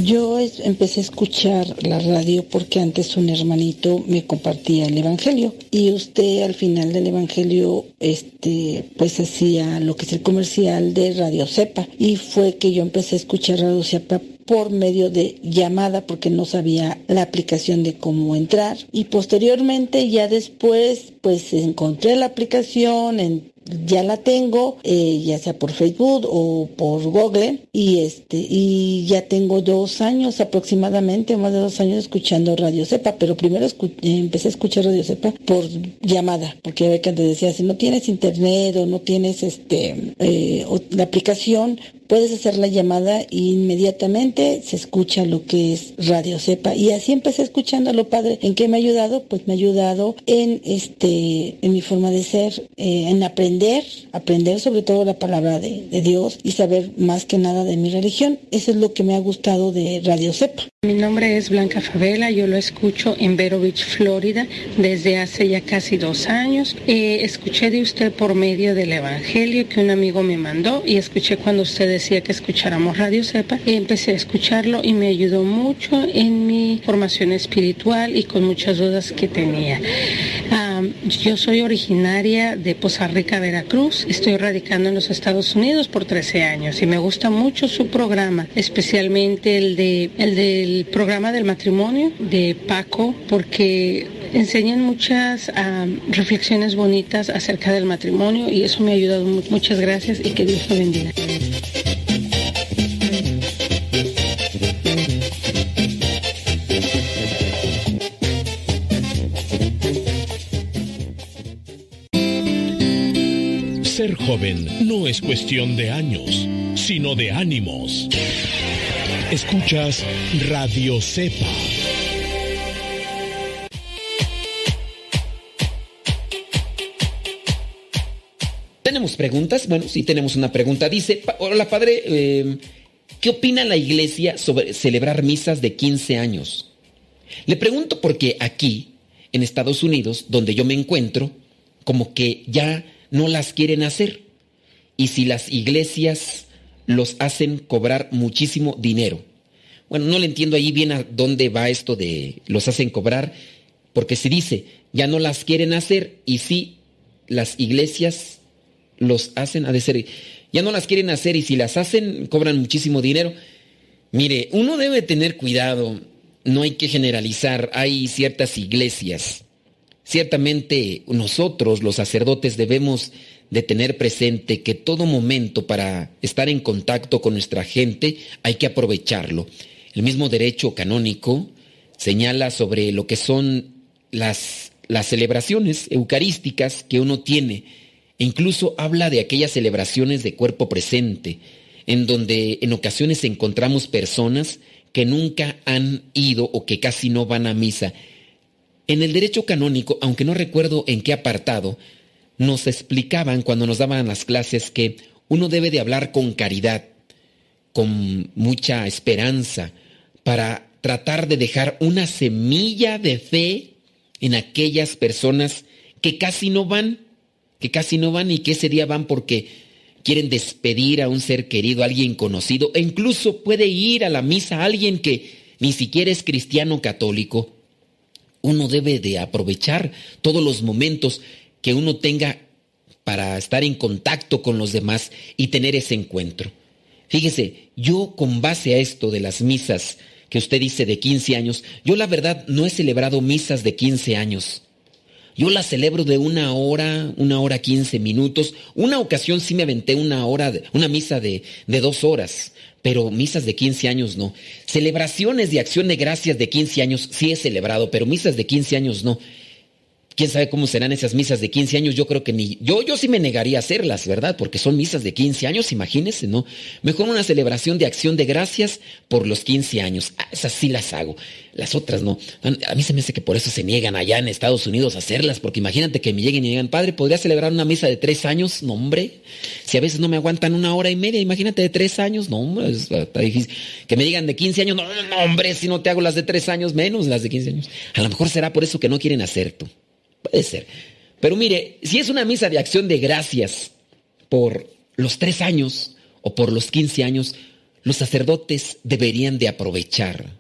Yo empecé a escuchar la radio porque antes un hermanito me compartía el evangelio y usted al final del evangelio este pues hacía lo que es el comercial de Radio Cepa y fue que yo empecé a escuchar Radio Cepa por medio de llamada porque no sabía la aplicación de cómo entrar y posteriormente ya después pues encontré la aplicación en ya la tengo, eh, ya sea por Facebook o por Google, y este, y ya tengo dos años aproximadamente, más de dos años escuchando Radio Cepa, pero primero empecé a escuchar Radio Cepa por llamada, porque ve que antes decía, si no tienes internet o no tienes este eh, la aplicación, puedes hacer la llamada e inmediatamente se escucha lo que es Radio Cepa. Y así empecé escuchándolo, padre. ¿En qué me ha ayudado? Pues me ha ayudado en este, en mi forma de ser, eh, en aprender, aprender sobre todo la palabra de, de, Dios y saber más que nada de mi religión. Eso es lo que me ha gustado de Radio Cepa. Mi nombre es Blanca Favela, yo lo escucho en Vero Beach, Florida, desde hace ya casi dos años. Eh, escuché de usted por medio del Evangelio que un amigo me mandó y escuché cuando usted decía que escucháramos Radio Cepa y empecé a escucharlo y me ayudó mucho en mi formación espiritual y con muchas dudas que tenía. Yo soy originaria de Poza Rica, Veracruz, estoy radicando en los Estados Unidos por 13 años y me gusta mucho su programa, especialmente el de el del programa del matrimonio de Paco porque enseñan muchas reflexiones bonitas acerca del matrimonio y eso me ha ayudado mucho. Muchas gracias y que Dios lo bendiga. Joven no es cuestión de años, sino de ánimos. Escuchas Radio Cepa. ¿Tenemos preguntas? Bueno, sí tenemos una pregunta. Dice, hola padre, em, ¿qué opina la iglesia sobre celebrar misas de 15 años? Le pregunto porque aquí, en Estados Unidos, donde yo me encuentro, como que ya no las quieren hacer. Y si las iglesias los hacen cobrar muchísimo dinero. Bueno, no le entiendo ahí bien a dónde va esto de los hacen cobrar, porque se dice, ya no las quieren hacer y si las iglesias los hacen, a de ser, ya no las quieren hacer y si las hacen cobran muchísimo dinero. Mire, uno debe tener cuidado, no hay que generalizar, hay ciertas iglesias. Ciertamente nosotros, los sacerdotes, debemos de tener presente que todo momento para estar en contacto con nuestra gente hay que aprovecharlo. El mismo derecho canónico señala sobre lo que son las, las celebraciones eucarísticas que uno tiene e incluso habla de aquellas celebraciones de cuerpo presente, en donde en ocasiones encontramos personas que nunca han ido o que casi no van a misa. En el derecho canónico, aunque no recuerdo en qué apartado, nos explicaban cuando nos daban las clases que uno debe de hablar con caridad, con mucha esperanza, para tratar de dejar una semilla de fe en aquellas personas que casi no van, que casi no van y que ese día van porque quieren despedir a un ser querido, a alguien conocido, e incluso puede ir a la misa alguien que ni siquiera es cristiano católico. Uno debe de aprovechar todos los momentos que uno tenga para estar en contacto con los demás y tener ese encuentro. Fíjese, yo con base a esto de las misas que usted dice de 15 años, yo la verdad no he celebrado misas de 15 años. Yo las celebro de una hora, una hora 15 minutos. Una ocasión sí me aventé una hora, una misa de, de dos horas, pero misas de 15 años no. Celebraciones de acción de gracias de 15 años sí he celebrado, pero misas de 15 años no quién sabe cómo serán esas misas de 15 años, yo creo que ni yo yo sí me negaría a hacerlas, ¿verdad? Porque son misas de 15 años, imagínense, ¿no? Mejor una celebración de acción de gracias por los 15 años. Ah, esas sí las hago. Las otras no. A mí se me hace que por eso se niegan allá en Estados Unidos a hacerlas, porque imagínate que me lleguen y digan, "Padre, ¿podría celebrar una misa de tres años?" No, hombre. Si a veces no me aguantan una hora y media, imagínate de tres años, no, hombre, está difícil. Que me digan de 15 años, no, no, hombre, si no te hago las de tres años, menos las de 15 años. A lo mejor será por eso que no quieren hacer tú. Puede ser. Pero mire, si es una misa de acción de gracias por los tres años o por los quince años, los sacerdotes deberían de aprovechar.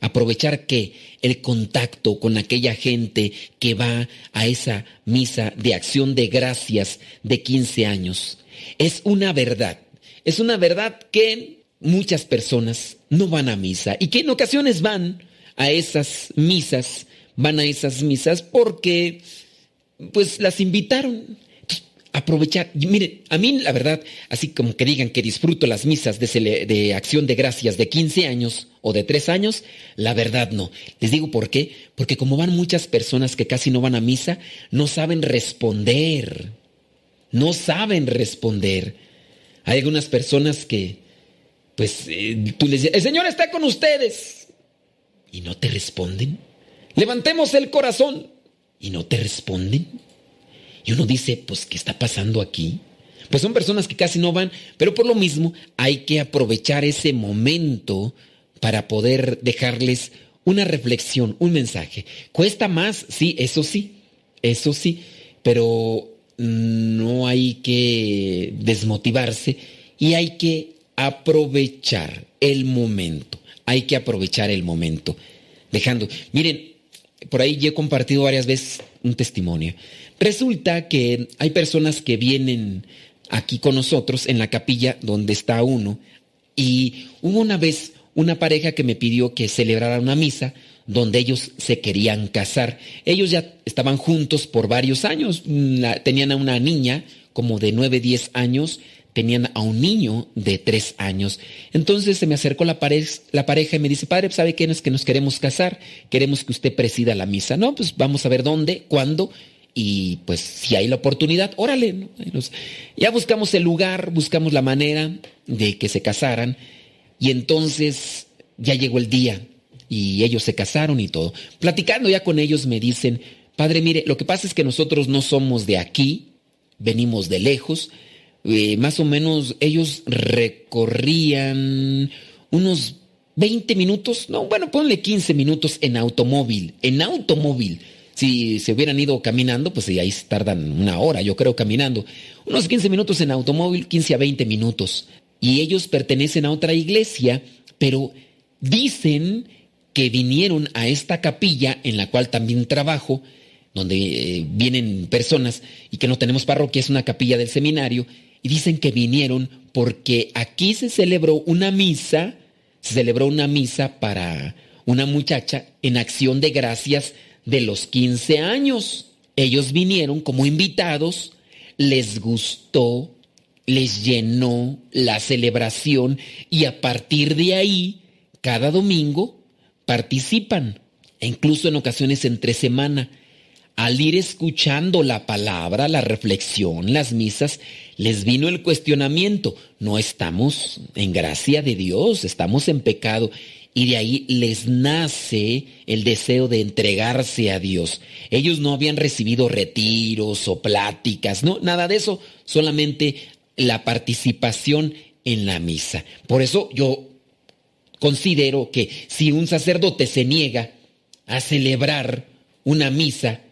Aprovechar que el contacto con aquella gente que va a esa misa de acción de gracias de 15 años. Es una verdad. Es una verdad que muchas personas no van a misa y que en ocasiones van a esas misas van a esas misas porque pues las invitaron. aprovechar, miren, a mí la verdad, así como que digan que disfruto las misas de, de acción de gracias de 15 años o de 3 años, la verdad no. Les digo por qué, porque como van muchas personas que casi no van a misa, no saben responder, no saben responder. Hay algunas personas que, pues, eh, tú les dices, el Señor está con ustedes, y no te responden. Levantemos el corazón. Y no te responden. Y uno dice, pues, ¿qué está pasando aquí? Pues son personas que casi no van, pero por lo mismo hay que aprovechar ese momento para poder dejarles una reflexión, un mensaje. Cuesta más, sí, eso sí, eso sí, pero no hay que desmotivarse y hay que aprovechar el momento. Hay que aprovechar el momento. Dejando, miren, por ahí yo he compartido varias veces un testimonio. Resulta que hay personas que vienen aquí con nosotros en la capilla donde está uno y hubo una vez una pareja que me pidió que celebrara una misa donde ellos se querían casar. Ellos ya estaban juntos por varios años, tenían a una niña como de 9, 10 años tenían a un niño de tres años. Entonces se me acercó la, pareja y me dice, padre, ¿sabe qué es que nos queremos casar? Queremos que usted presida la misa. No, pues vamos a ver dónde, cuándo. Y pues si hay la oportunidad, órale. Ya buscamos el lugar, buscamos la manera de que se casaran. Y entonces ya llegó el día y ellos se casaron y todo. Platicando ya con ellos me dicen, padre, mire, lo que pasa es que nosotros no somos de aquí, venimos de lejos eh, más o menos ellos recorrían unos 20 minutos, no, bueno, ponle 15 minutos en automóvil, en automóvil. Si se hubieran ido caminando, pues ahí tardan una hora, yo creo, caminando. Unos 15 minutos en automóvil, 15 a 20 minutos. Y ellos pertenecen a otra iglesia, pero dicen que vinieron a esta capilla en la cual también trabajo, donde eh, vienen personas y que no tenemos parroquia, es una capilla del seminario, y dicen que vinieron porque aquí se celebró una misa, se celebró una misa para una muchacha en acción de gracias de los 15 años. Ellos vinieron como invitados, les gustó, les llenó la celebración y a partir de ahí, cada domingo, participan, e incluso en ocasiones entre semana al ir escuchando la palabra, la reflexión, las misas, les vino el cuestionamiento. No estamos en gracia de Dios, estamos en pecado. Y de ahí les nace el deseo de entregarse a Dios. Ellos no habían recibido retiros o pláticas, no, nada de eso, solamente la participación en la misa. Por eso yo considero que si un sacerdote se niega a celebrar una misa,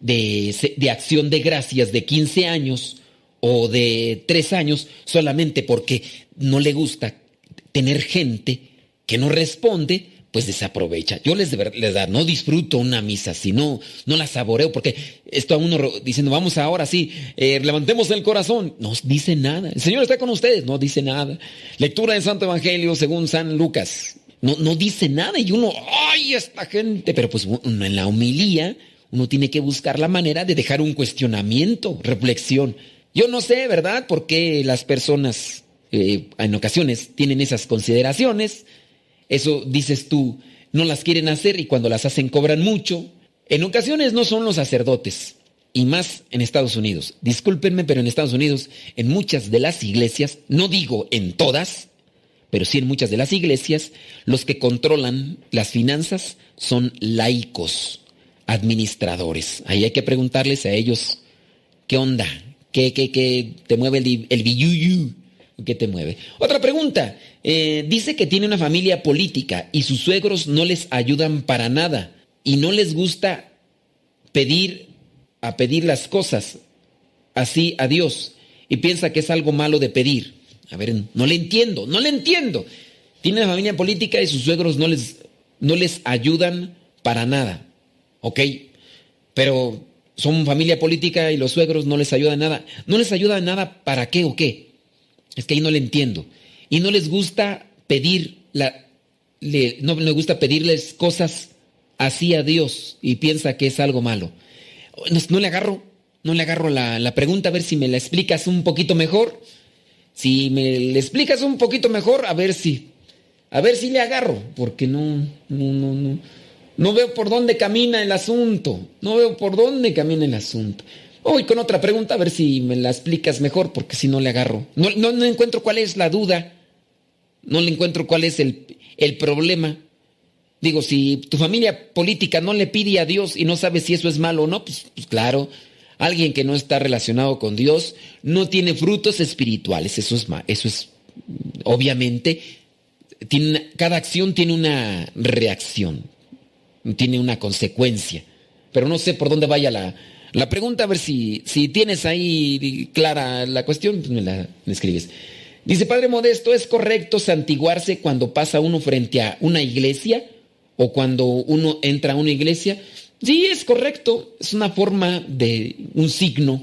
de, acción de gracias de 15 años o de tres años solamente porque no le gusta tener gente que no responde, pues desaprovecha. Yo les de verdad no disfruto una misa si no, no la saboreo, porque esto a uno diciendo, vamos ahora sí, eh, levantemos el corazón, no dice nada. El Señor está con ustedes, no dice nada. Lectura del Santo Evangelio según San Lucas, no, no dice nada y uno, ¡ay, esta gente! Pero pues en la homilía uno tiene que buscar la manera de dejar un cuestionamiento, reflexión. Yo no sé, ¿verdad?, por qué las personas eh, en ocasiones tienen esas consideraciones. Eso dices tú, no las quieren hacer y cuando las hacen cobran mucho. En ocasiones no son los sacerdotes, y más en Estados Unidos. Discúlpenme, pero en Estados Unidos, en muchas de las iglesias, no digo en todas, pero sí en muchas de las iglesias, los que controlan las finanzas son laicos, administradores. Ahí hay que preguntarles a ellos, ¿qué onda? ¿Qué, qué, qué te mueve el, el billuyú? ¿Qué te mueve? Otra pregunta. Eh, dice que tiene una familia política y sus suegros no les ayudan para nada y no les gusta pedir a pedir las cosas así a Dios y piensa que es algo malo de pedir. A ver, no le entiendo, no le entiendo. Tiene una familia política y sus suegros no les, no les ayudan para nada. ¿Ok? Pero son familia política y los suegros no les ayudan nada. ¿No les ayuda nada para qué o qué? Es que ahí no le entiendo. Y no les gusta pedir, la, no les gusta pedirles cosas así a Dios y piensa que es algo malo. No, le agarro, no le agarro la, la, pregunta, a ver si me la explicas un poquito mejor. Si me la explicas un poquito mejor, a ver si, a ver si le agarro, porque no, no, no, no. No veo por dónde camina el asunto. No veo por dónde camina el asunto. Voy con otra pregunta, a ver si me la explicas mejor, porque si no le agarro. No, no, encuentro cuál es la duda. No le encuentro cuál es el, el problema. Digo, si tu familia política no le pide a Dios y no sabe si eso es malo o no, pues, pues claro, alguien que no está relacionado con Dios no tiene frutos espirituales. Eso es, eso es obviamente, cada acción tiene una reacción tiene una consecuencia. Pero no sé por dónde vaya la, la pregunta, a ver si, si tienes ahí clara la cuestión, pues me la escribes. Dice, Padre Modesto, ¿es correcto santiguarse cuando pasa uno frente a una iglesia o cuando uno entra a una iglesia? Sí, es correcto, es una forma de un signo,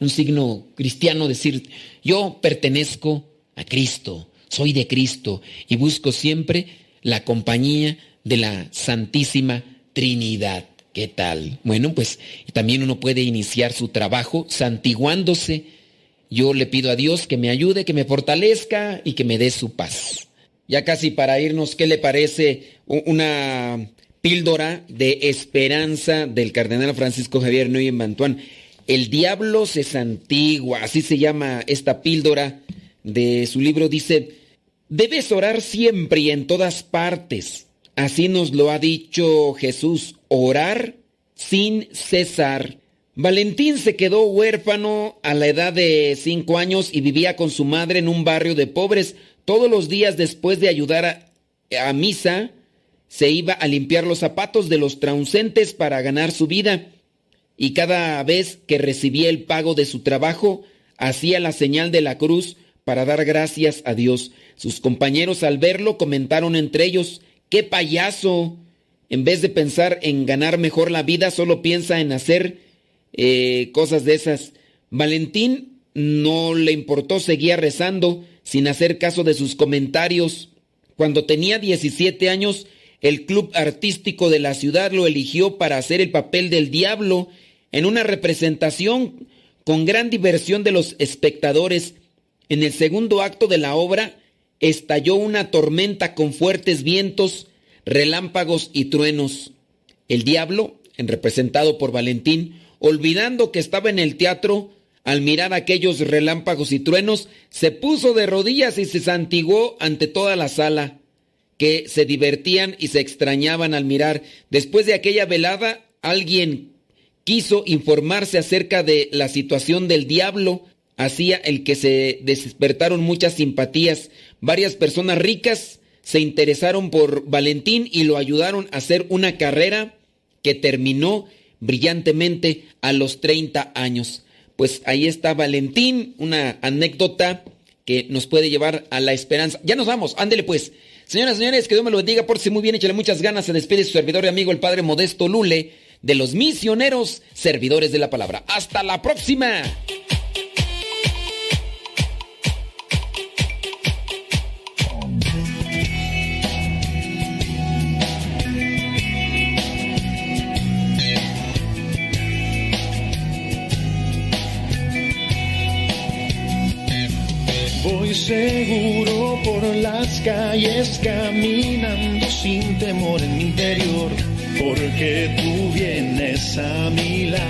un signo cristiano, decir, yo pertenezco a Cristo, soy de Cristo y busco siempre la compañía de la Santísima Trinidad. ¿Qué tal? Bueno, pues también uno puede iniciar su trabajo santiguándose. Yo le pido a Dios que me ayude, que me fortalezca y que me dé su paz. Ya casi para irnos, ¿qué le parece una píldora de esperanza del cardenal Francisco Javier Noy Mantuán? El diablo se santigua, así se llama esta píldora de su libro. Dice, debes orar siempre y en todas partes Así nos lo ha dicho Jesús, orar sin cesar. Valentín se quedó huérfano a la edad de cinco años y vivía con su madre en un barrio de pobres. Todos los días después de ayudar a, misa, se iba a limpiar los zapatos de los transeúntes para ganar su vida. Y cada vez que recibía el pago de su trabajo, hacía la señal de la cruz para dar gracias a Dios. Sus compañeros al verlo comentaron entre ellos, ¡Qué payaso! En vez de pensar en ganar mejor la vida, solo piensa en hacer eh, cosas de esas. Valentín no le importó, seguía rezando sin hacer caso de sus comentarios. Cuando tenía 17 años, el club artístico de la ciudad lo eligió para hacer el papel del diablo en una representación con gran diversión de los espectadores. En el segundo acto de la obra, estalló una tormenta con fuertes vientos, relámpagos y truenos. El diablo, en representado por Valentín, olvidando que estaba en el teatro, al mirar aquellos relámpagos y truenos, se puso de rodillas y se santiguó ante toda la sala, que se divertían y se extrañaban al mirar. Después de aquella velada, alguien quiso informarse acerca de la situación del diablo, hacía el que se despertaron muchas simpatías, Varias personas ricas se interesaron por Valentín y lo ayudaron a hacer una carrera que terminó brillantemente a los 30 años. pues ahí está Valentín, una anécdota que nos puede llevar a la esperanza. Ya nos vamos, ándele pues. Señoras y señores, que Dios me lo bendiga, por si muy bien, échale muchas ganas. Se despide su servidor y amigo, el Padre Modesto Lule, de los misioneros servidores de la palabra. ¡Hasta la próxima! Seguro por las calles caminando sin temor en mi interior, porque tú vienes a mi lado.